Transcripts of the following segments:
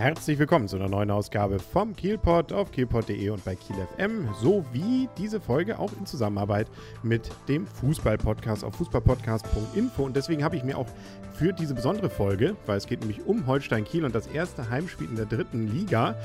Herzlich willkommen zu einer neuen Ausgabe vom Kielpot auf kielpot.de und bei Kiel FM, sowie diese Folge auch in Zusammenarbeit mit dem Fußball-Podcast auf fußballpodcast.info. Und deswegen habe ich mir auch für diese besondere Folge, weil es geht nämlich um Holstein Kiel und das erste Heimspiel in der dritten Liga,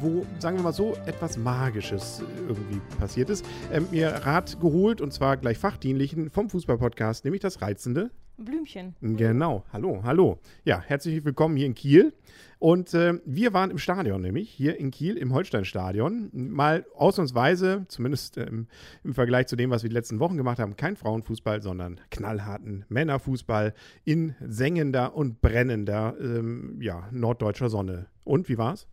wo, sagen wir mal so, etwas Magisches irgendwie passiert ist, äh, mir Rat geholt und zwar gleich fachdienlichen vom Fußball-Podcast, nämlich das reizende Blümchen. Genau. Hallo, hallo. Ja, herzlich willkommen hier in Kiel. Und äh, wir waren im Stadion, nämlich hier in Kiel im Holstein-Stadion. Mal ausnahmsweise, zumindest ähm, im Vergleich zu dem, was wir die letzten Wochen gemacht haben, kein Frauenfußball, sondern knallharten Männerfußball in sengender und brennender ähm, ja, norddeutscher Sonne. Und wie war's?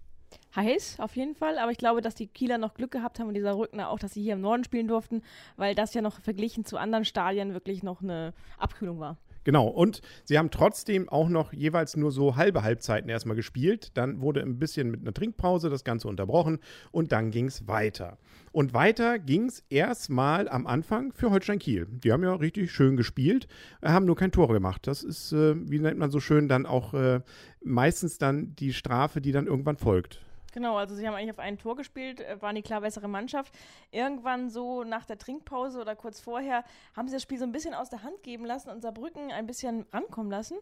heiß, auf jeden Fall. Aber ich glaube, dass die Kieler noch Glück gehabt haben und dieser Rückner auch, dass sie hier im Norden spielen durften, weil das ja noch verglichen zu anderen Stadien wirklich noch eine Abkühlung war. Genau, und sie haben trotzdem auch noch jeweils nur so halbe Halbzeiten erstmal gespielt. Dann wurde ein bisschen mit einer Trinkpause das Ganze unterbrochen und dann ging es weiter. Und weiter ging es erstmal am Anfang für Holstein Kiel. Die haben ja richtig schön gespielt, haben nur kein Tor gemacht. Das ist, äh, wie nennt man so schön, dann auch äh, meistens dann die Strafe, die dann irgendwann folgt. Genau, also sie haben eigentlich auf ein Tor gespielt, äh, waren die klar bessere Mannschaft. Irgendwann so nach der Trinkpause oder kurz vorher haben sie das Spiel so ein bisschen aus der Hand geben lassen und Saarbrücken ein bisschen rankommen lassen.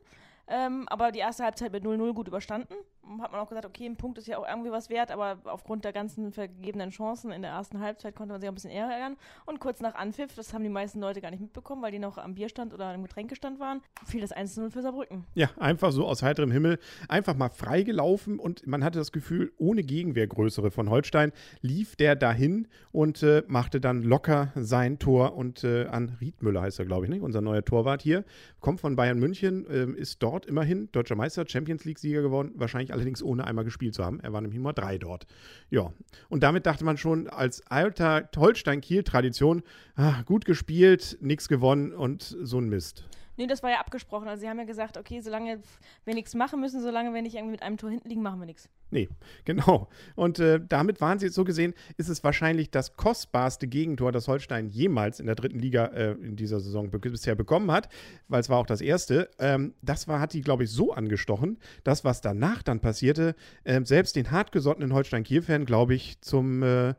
Ähm, aber die erste Halbzeit mit 0-0 gut überstanden. Hat man auch gesagt, okay, ein Punkt ist ja auch irgendwie was wert, aber aufgrund der ganzen vergebenen Chancen in der ersten Halbzeit konnte man sich auch ein bisschen ärgern. Und kurz nach Anpfiff, das haben die meisten Leute gar nicht mitbekommen, weil die noch am Bierstand oder im Getränkestand waren, fiel das 1-0 für Saarbrücken. Ja, einfach so aus heiterem Himmel, einfach mal freigelaufen und man hatte das Gefühl, ohne Gegenwehrgrößere von Holstein lief der dahin und äh, machte dann locker sein Tor und äh, an Riedmüller heißt er, glaube ich, nicht? unser neuer Torwart hier, kommt von Bayern München, äh, ist dort dort immerhin deutscher Meister, Champions League-Sieger geworden, wahrscheinlich allerdings ohne einmal gespielt zu haben. Er war nämlich Nummer drei dort. Ja, und damit dachte man schon als alter Holstein-Kiel-Tradition, ah, gut gespielt, nichts gewonnen und so ein Mist. Nee, das war ja abgesprochen. Also sie haben ja gesagt, okay, solange wir nichts machen müssen, solange wir nicht irgendwie mit einem Tor hinten liegen, machen wir nichts. Nee, genau. Und äh, damit waren sie so gesehen, ist es wahrscheinlich das kostbarste Gegentor, das Holstein jemals in der dritten Liga äh, in dieser Saison bisher bekommen hat, weil es war auch das erste. Ähm, das war, hat die, glaube ich, so angestochen, dass was danach dann passierte, äh, selbst den hartgesottenen Holstein-Kiel-Fan, glaube ich, zum äh,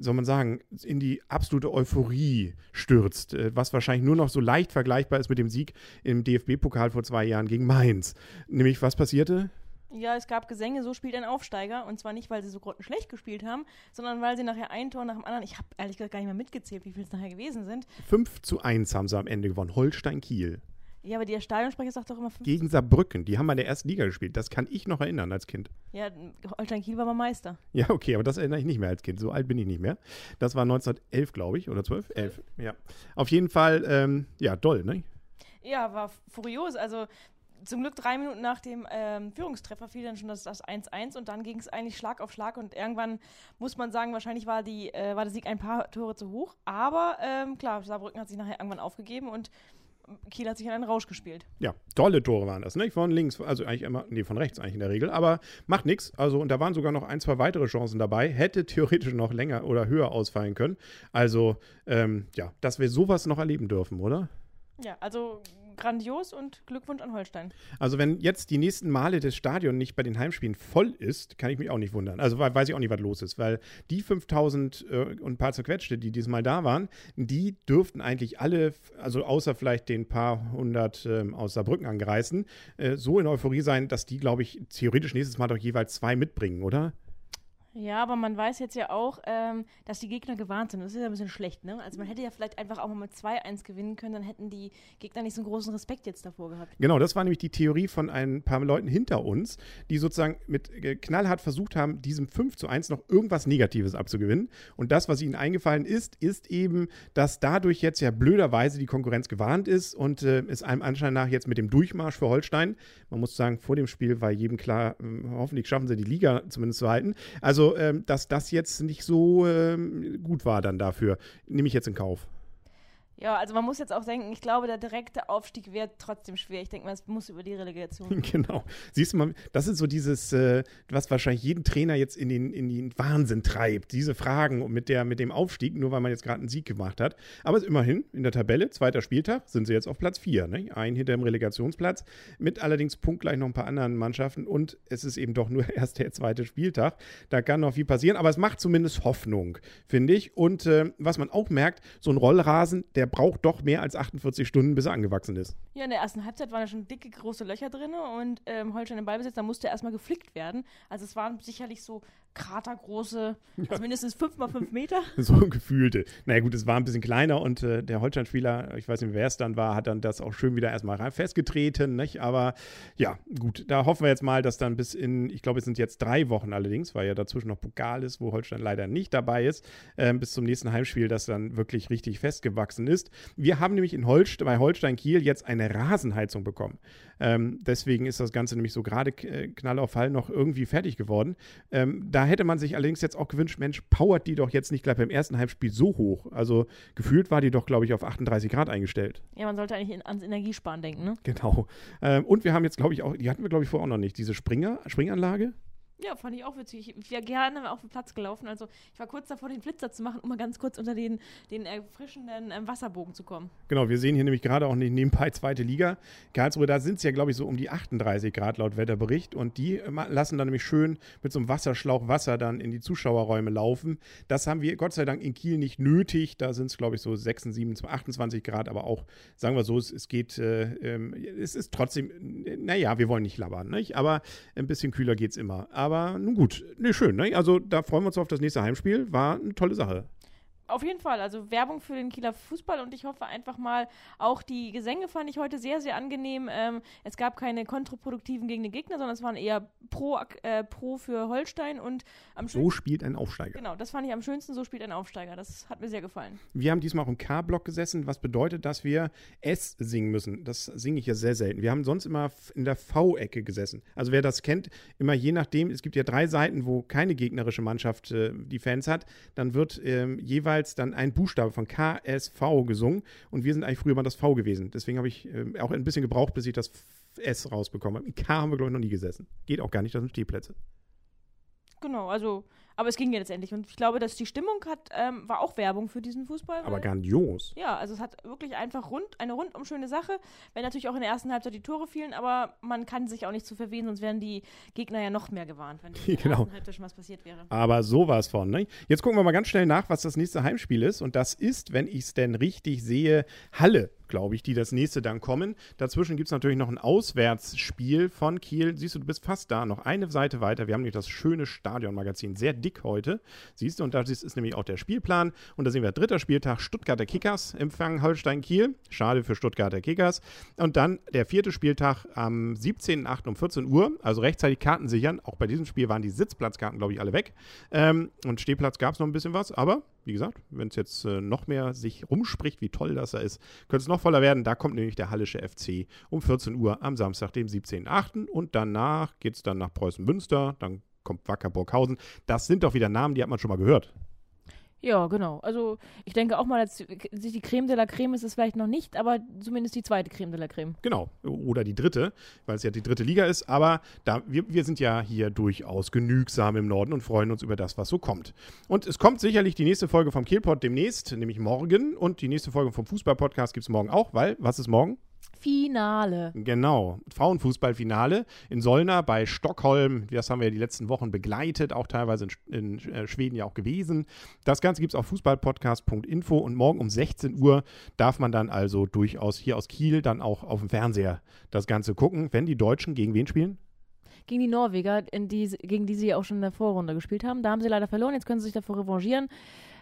soll man sagen, in die absolute Euphorie stürzt, äh, was wahrscheinlich nur noch so leicht vergleichbar ist mit dem Sieg im DFB-Pokal vor zwei Jahren gegen Mainz. Nämlich, was passierte? Ja, es gab Gesänge, so spielt ein Aufsteiger. Und zwar nicht, weil sie so schlecht gespielt haben, sondern weil sie nachher ein Tor nach dem anderen, ich habe ehrlich gesagt gar nicht mehr mitgezählt, wie viel es nachher gewesen sind. 5 zu 1 haben sie am Ende gewonnen. Holstein-Kiel. Ja, aber der Stadionsprecher sagt doch immer 5 Gegen Saarbrücken. Die haben mal in der ersten Liga gespielt. Das kann ich noch erinnern als Kind. Ja, Holstein Kiel war mal Meister. Ja, okay, aber das erinnere ich nicht mehr als Kind. So alt bin ich nicht mehr. Das war 1911, glaube ich, oder 12? 11, ja. Auf jeden Fall, ähm, ja, doll, ne? Ja, war furios. Also zum Glück drei Minuten nach dem ähm, Führungstreffer fiel dann schon das 1-1 und dann ging es eigentlich Schlag auf Schlag und irgendwann muss man sagen, wahrscheinlich war, die, äh, war der Sieg ein paar Tore zu hoch. Aber ähm, klar, Saarbrücken hat sich nachher irgendwann aufgegeben und Kiel hat sich in einen Rausch gespielt. Ja, tolle Tore waren das, ne? Von links, also eigentlich immer, nee, von rechts eigentlich in der Regel, aber macht nichts. Also, und da waren sogar noch ein, zwei weitere Chancen dabei. Hätte theoretisch noch länger oder höher ausfallen können. Also, ähm, ja, dass wir sowas noch erleben dürfen, oder? Ja, also grandios und Glückwunsch an Holstein. Also wenn jetzt die nächsten Male das Stadion nicht bei den Heimspielen voll ist, kann ich mich auch nicht wundern. Also weiß ich auch nicht, was los ist, weil die 5000 äh, und ein paar zerquetschte, die diesmal da waren, die dürften eigentlich alle, also außer vielleicht den paar hundert äh, aus Saarbrücken angereisten, äh, so in Euphorie sein, dass die, glaube ich, theoretisch nächstes Mal doch jeweils zwei mitbringen, oder? Ja, aber man weiß jetzt ja auch, ähm, dass die Gegner gewarnt sind. Das ist ja ein bisschen schlecht, ne? Also man hätte ja vielleicht einfach auch mal mit 2-1 gewinnen können, dann hätten die Gegner nicht so einen großen Respekt jetzt davor gehabt. Genau, das war nämlich die Theorie von ein paar Leuten hinter uns, die sozusagen mit äh, knallhart versucht haben, diesem 5 zu 1 noch irgendwas Negatives abzugewinnen. Und das, was ihnen eingefallen ist, ist eben, dass dadurch jetzt ja blöderweise die Konkurrenz gewarnt ist und äh, es einem Anschein nach jetzt mit dem Durchmarsch für Holstein, man muss sagen, vor dem Spiel war jedem klar, äh, hoffentlich schaffen sie die Liga zumindest zu halten. Also also, ähm, dass das jetzt nicht so ähm, gut war dann dafür, nehme ich jetzt in Kauf. Ja, also man muss jetzt auch denken, ich glaube, der direkte Aufstieg wäre trotzdem schwer. Ich denke mal, es muss über die Relegation. Genau. Siehst du mal, das ist so dieses, äh, was wahrscheinlich jeden Trainer jetzt in den, in den Wahnsinn treibt. Diese Fragen mit, der, mit dem Aufstieg, nur weil man jetzt gerade einen Sieg gemacht hat. Aber es ist immerhin in der Tabelle, zweiter Spieltag, sind sie jetzt auf Platz 4. Ne? Ein hinter dem Relegationsplatz, mit allerdings punktgleich noch ein paar anderen Mannschaften. Und es ist eben doch nur erst der zweite Spieltag. Da kann noch viel passieren, aber es macht zumindest Hoffnung, finde ich. Und äh, was man auch merkt, so ein Rollrasen, der braucht doch mehr als 48 Stunden, bis er angewachsen ist. Ja, in der ersten Halbzeit waren da schon dicke, große Löcher drin und ähm, Holstein im Ballbesitz, da musste erstmal geflickt werden. Also es waren sicherlich so kratergroße, ja. also mindestens 5 mal 5 Meter. So gefühlte. Naja gut, es war ein bisschen kleiner und äh, der Holstein-Spieler, ich weiß nicht, wer es dann war, hat dann das auch schön wieder erstmal rein festgetreten. Nicht? Aber ja, gut, da hoffen wir jetzt mal, dass dann bis in, ich glaube, es sind jetzt drei Wochen allerdings, weil ja dazwischen noch Pokal ist, wo Holstein leider nicht dabei ist, äh, bis zum nächsten Heimspiel, das dann wirklich richtig festgewachsen ist. Wir haben nämlich in Holst bei Holstein Kiel jetzt eine Rasenheizung bekommen. Ähm, deswegen ist das Ganze nämlich so gerade äh, Knall auf Fall noch irgendwie fertig geworden. Ähm, da hätte man sich allerdings jetzt auch gewünscht, Mensch, powert die doch jetzt nicht gleich beim ersten Halbspiel so hoch. Also gefühlt war die doch, glaube ich, auf 38 Grad eingestellt. Ja, man sollte eigentlich in, ans Energiesparen denken, ne? Genau. Ähm, und wir haben jetzt, glaube ich, auch, die hatten wir, glaube ich, vorher auch noch nicht, diese Springer, Springanlage. Ja, fand ich auch witzig. Ich wäre gerne auf den Platz gelaufen. Also ich war kurz davor, den Flitzer zu machen, um mal ganz kurz unter den, den erfrischenden ähm, Wasserbogen zu kommen. Genau, wir sehen hier nämlich gerade auch nebenbei zweite Liga. Karlsruhe, da sind es ja, glaube ich, so um die 38 Grad laut Wetterbericht. Und die äh, lassen dann nämlich schön mit so einem Wasserschlauch Wasser dann in die Zuschauerräume laufen. Das haben wir Gott sei Dank in Kiel nicht nötig. Da sind es, glaube ich, so 26, 27, 28 Grad. Aber auch, sagen wir so, es, es geht, äh, äh, es ist trotzdem, naja, wir wollen nicht labern, nicht? aber ein bisschen kühler geht es immer. Aber aber nun gut, ne, schön. Ne? Also da freuen wir uns auf das nächste Heimspiel. War eine tolle Sache. Auf jeden Fall, also Werbung für den Kieler Fußball und ich hoffe einfach mal, auch die Gesänge fand ich heute sehr, sehr angenehm. Ähm, es gab keine kontraproduktiven gegen den Gegner, sondern es waren eher pro, äh, pro für Holstein und am So spielt ein Aufsteiger. Genau, das fand ich am schönsten, so spielt ein Aufsteiger. Das hat mir sehr gefallen. Wir haben diesmal auch im K-Block gesessen, was bedeutet, dass wir S singen müssen. Das singe ich ja sehr selten. Wir haben sonst immer in der V-Ecke gesessen. Also wer das kennt, immer je nachdem, es gibt ja drei Seiten, wo keine gegnerische Mannschaft äh, die Fans hat, dann wird ähm, jeweils jeweils dann ein Buchstabe von KSV gesungen und wir sind eigentlich früher mal das V gewesen. Deswegen habe ich äh, auch ein bisschen gebraucht, bis ich das S rausbekommen habe. K haben wir, glaube ich, noch nie gesessen. Geht auch gar nicht, das sind Stehplätze. Genau, also aber es ging ja letztendlich. Und ich glaube, dass die Stimmung hat, ähm, war auch Werbung für diesen Fußball. Aber grandios. Ja, also es hat wirklich einfach rund, eine rundum schöne Sache. Wenn natürlich auch in der ersten Halbzeit die Tore fielen, aber man kann sich auch nicht zu verwehen, sonst wären die Gegner ja noch mehr gewarnt, wenn in der genau. ersten Halbzeit schon was passiert wäre. Aber sowas von, ne? Jetzt gucken wir mal ganz schnell nach, was das nächste Heimspiel ist. Und das ist, wenn ich es denn richtig sehe, Halle glaube ich, die das nächste dann kommen. Dazwischen gibt es natürlich noch ein Auswärtsspiel von Kiel. Siehst du, du bist fast da, noch eine Seite weiter. Wir haben nämlich das schöne Stadionmagazin, sehr dick heute. Siehst du, und das ist nämlich auch der Spielplan. Und da sehen wir dritter Spieltag Stuttgarter Kickers empfangen Holstein-Kiel. Schade für Stuttgarter Kickers. Und dann der vierte Spieltag am 17.08. um 14 Uhr. Also rechtzeitig Karten sichern. Auch bei diesem Spiel waren die Sitzplatzkarten, glaube ich, alle weg. Ähm, und Stehplatz gab es noch ein bisschen was. Aber wie gesagt, wenn es jetzt äh, noch mehr sich rumspricht, wie toll das da ist, könnte es noch voller werden. Da kommt nämlich der Hallische FC um 14 Uhr am Samstag, dem 17.08. Und danach geht es dann nach Preußen-Münster, dann kommt Wacker Burghausen. Das sind doch wieder Namen, die hat man schon mal gehört. Ja, genau. Also ich denke auch mal, dass die Creme de la Creme ist es vielleicht noch nicht, aber zumindest die zweite Creme de la Creme. Genau. Oder die dritte, weil es ja die dritte Liga ist. Aber da, wir, wir sind ja hier durchaus genügsam im Norden und freuen uns über das, was so kommt. Und es kommt sicherlich die nächste Folge vom Kielpot demnächst, nämlich morgen. Und die nächste Folge vom Fußball-Podcast gibt es morgen auch, weil, was ist morgen? Finale. Genau, Frauenfußballfinale in Solna bei Stockholm. Das haben wir ja die letzten Wochen begleitet, auch teilweise in, in äh, Schweden ja auch gewesen. Das Ganze gibt es auf fußballpodcast.info und morgen um 16 Uhr darf man dann also durchaus hier aus Kiel dann auch auf dem Fernseher das Ganze gucken, wenn die Deutschen gegen wen spielen? Gegen die Norweger, die, gegen die sie auch schon in der Vorrunde gespielt haben. Da haben sie leider verloren, jetzt können sie sich davor revanchieren.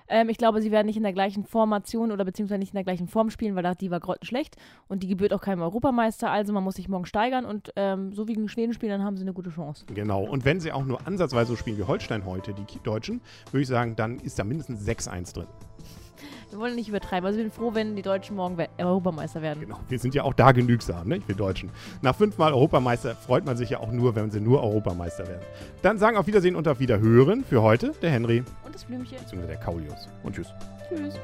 Ähm, ich glaube, sie werden nicht in der gleichen Formation oder beziehungsweise nicht in der gleichen Form spielen, weil die war grottenschlecht und die gebührt auch keinem Europameister. Also man muss sich morgen steigern und ähm, so wie gegen Schweden spielen, dann haben sie eine gute Chance. Genau. Und wenn sie auch nur ansatzweise so spielen wie Holstein heute, die Deutschen, würde ich sagen, dann ist da mindestens 6-1 drin. Wir wollen nicht übertreiben. Also ich bin froh, wenn die Deutschen morgen Europameister werden. Genau, wir sind ja auch da genügsam, ne? wir Deutschen. Nach fünfmal Europameister freut man sich ja auch nur, wenn sie nur Europameister werden. Dann sagen auf Wiedersehen und auf Wiederhören für heute der Henry. Und das Blümchen. Beziehungsweise der Kaulius. Und tschüss. Tschüss.